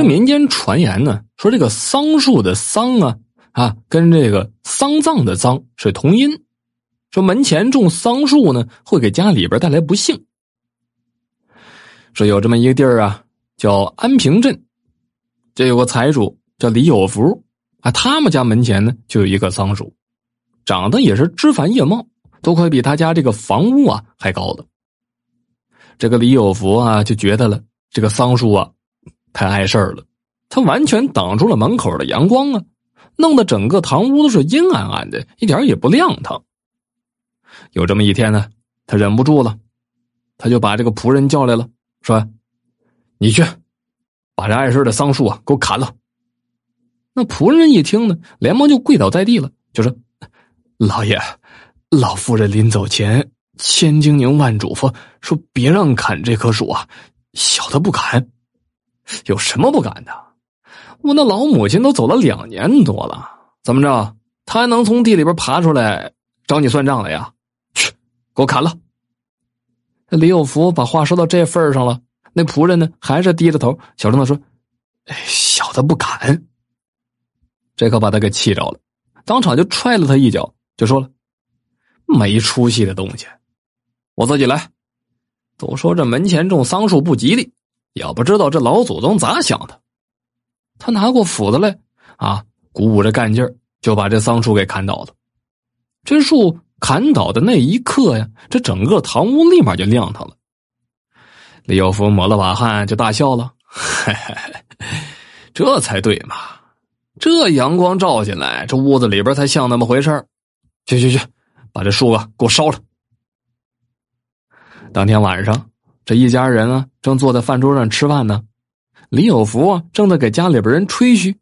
这民间传言呢，说这个桑树的桑啊啊，跟这个丧葬的葬是同音。说门前种桑树呢，会给家里边带来不幸。说有这么一个地儿啊，叫安平镇，这有个财主叫李有福啊，他们家门前呢就有一棵桑树，长得也是枝繁叶茂，都快比他家这个房屋啊还高了。这个李有福啊就觉得了，这个桑树啊太碍事儿了，它完全挡住了门口的阳光啊，弄得整个堂屋都是阴暗暗的，一点也不亮堂。有这么一天呢，他忍不住了，他就把这个仆人叫来了，说：“你去，把这碍事的桑树啊给我砍了。”那仆人一听呢，连忙就跪倒在地了，就说：“老爷，老夫人临走前千叮咛万嘱咐，说别让砍这棵树啊，小的不敢。有什么不敢的？我那老母亲都走了两年多了，怎么着，她还能从地里边爬出来找你算账来呀？”去给我砍了！李有福把话说到这份上了，那仆人呢还是低着头，小声的说：“哎小的不敢。”这可把他给气着了，当场就踹了他一脚，就说了：“没出息的东西，我自己来。都说这门前种桑树不吉利，也不知道这老祖宗咋想的。”他拿过斧子来，啊，鼓舞着干劲儿，就把这桑树给砍倒了。这树。砍倒的那一刻呀，这整个堂屋立马就亮堂了。李有福抹了把汗，就大笑了：“嘿嘿嘿，这才对嘛！这阳光照进来，这屋子里边才像那么回事去去去，把这树啊给我烧了！”当天晚上，这一家人啊正坐在饭桌上吃饭呢。李有福啊正在给家里边人吹嘘，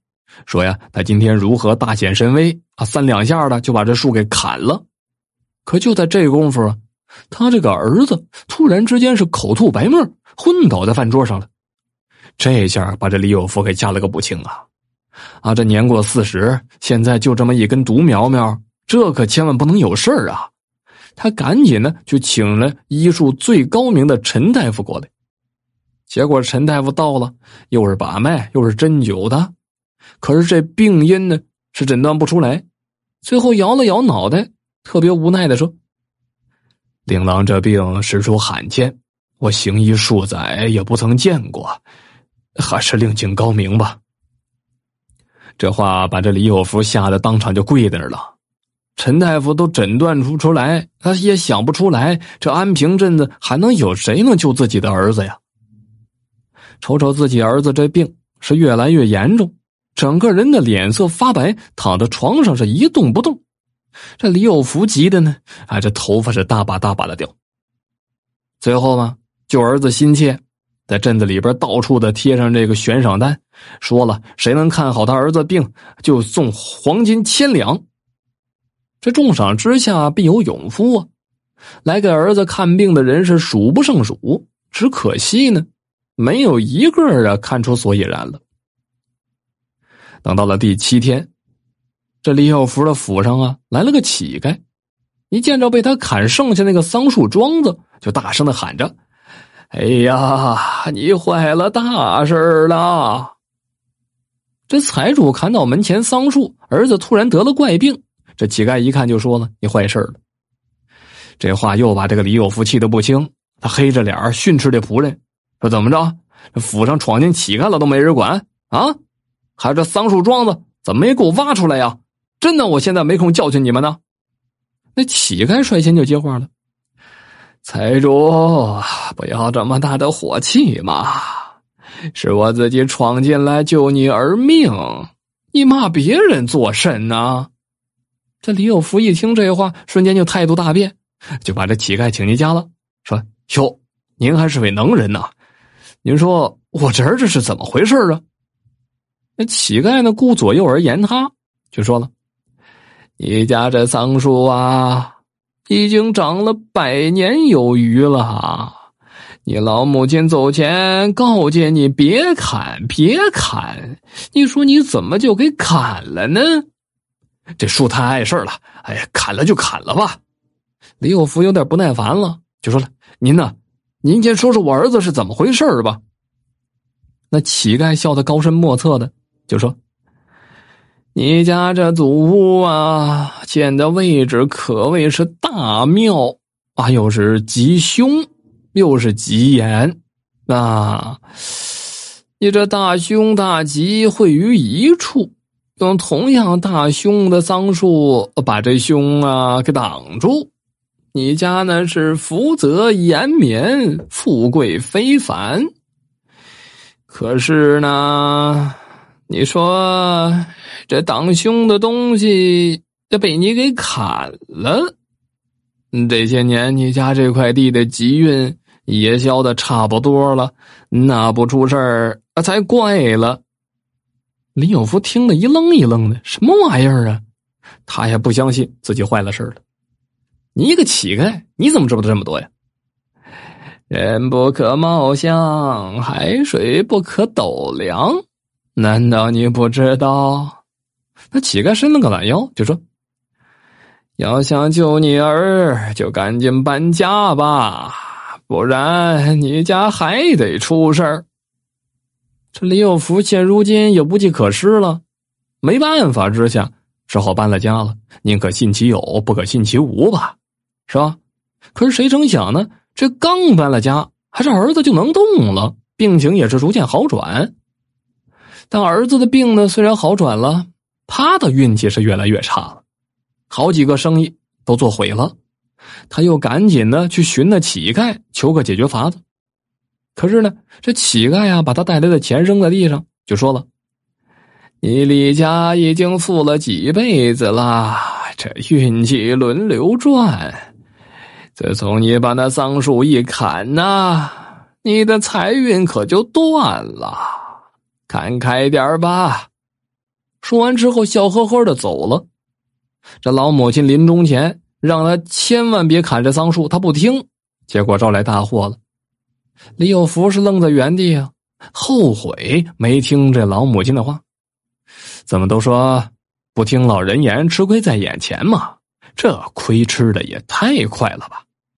说呀他今天如何大显神威啊，三两下的就把这树给砍了。可就在这功夫啊，他这个儿子突然之间是口吐白沫，昏倒在饭桌上了。这下把这李有福给吓了个不轻啊！啊，这年过四十，现在就这么一根独苗苗，这可千万不能有事儿啊！他赶紧呢就请了医术最高明的陈大夫过来。结果陈大夫到了，又是把脉又是针灸的，可是这病因呢是诊断不出来。最后摇了摇脑袋。特别无奈的说：“令郎这病实属罕见，我行医数载也不曾见过，还是另请高明吧。”这话把这李有福吓得当场就跪在那儿了。陈大夫都诊断出出来，他也想不出来，这安平镇子还能有谁能救自己的儿子呀？瞅瞅自己儿子这病是越来越严重，整个人的脸色发白，躺在床上是一动不动。这李有福急的呢，啊，这头发是大把大把的掉。最后嘛，救儿子心切，在镇子里边到处的贴上这个悬赏单，说了谁能看好他儿子病，就送黄金千两。这重赏之下必有勇夫啊！来给儿子看病的人是数不胜数，只可惜呢，没有一个啊看出所以然了。等到了第七天。这李有福的府上啊，来了个乞丐，一见着被他砍剩下那个桑树桩子，就大声的喊着：“哎呀，你坏了大事了！”这财主砍倒门前桑树，儿子突然得了怪病，这乞丐一看就说了：“你坏事了！”这话又把这个李有福气得不轻，他黑着脸训斥这仆人说：“怎么着？府上闯进乞丐了都没人管啊？还有这桑树桩子怎么没给我挖出来呀？”真的，我现在没空教训你们呢。那乞丐率先就接话了：“财主，不要这么大的火气嘛！是我自己闯进来救你而命，你骂别人做甚呢？”这李有福一听这话，瞬间就态度大变，就把这乞丐请进家了，说：“哟，您还是位能人呐！您说我这儿这是怎么回事啊？”那乞丐呢，顾左右而言他，就说了。你家这桑树啊，已经长了百年有余了。你老母亲走前告诫你别砍，别砍。你说你怎么就给砍了呢？这树太碍事了。哎呀，砍了就砍了吧。李有福有点不耐烦了，就说了：“您呢？您先说说我儿子是怎么回事吧。”那乞丐笑得高深莫测的，就说：“你家这祖屋啊，建的位置可谓是大庙啊，又是吉凶，又是吉言啊。你这大凶大吉会于一处，用同样大凶的桑树把这凶啊给挡住。你家呢是福泽延绵，富贵非凡。”可是呢，你说这挡凶的东西要被你给砍了，这些年你家这块地的吉运也消的差不多了，那不出事儿才怪了。林有福听得一愣一愣的，什么玩意儿啊？他也不相信自己坏了事了。你一个乞丐，你怎么知道这么多呀？人不可貌相，海水不可斗量。难道你不知道？那乞丐伸了个懒腰，就说：“要想救你儿，就赶紧搬家吧，不然你家还得出事儿。”这李有福现如今也无计可施了，没办法之下，只好搬了家了。宁可信其有，不可信其无吧，是吧？可是谁成想呢？这刚搬了家，还是儿子就能动了，病情也是逐渐好转。但儿子的病呢，虽然好转了，他的运气是越来越差了，好几个生意都做毁了。他又赶紧的去寻那乞丐求个解决法子。可是呢，这乞丐呀，把他带来的钱扔在地上，就说了：“你李家已经富了几辈子了，这运气轮流转。”自从你把那桑树一砍呐，你的财运可就断了。看开点吧。说完之后，笑呵呵的走了。这老母亲临终前让他千万别砍这桑树，他不听，结果招来大祸了。李有福是愣在原地啊，后悔没听这老母亲的话。怎么都说不听老人言，吃亏在眼前嘛？这亏吃的也太快了吧！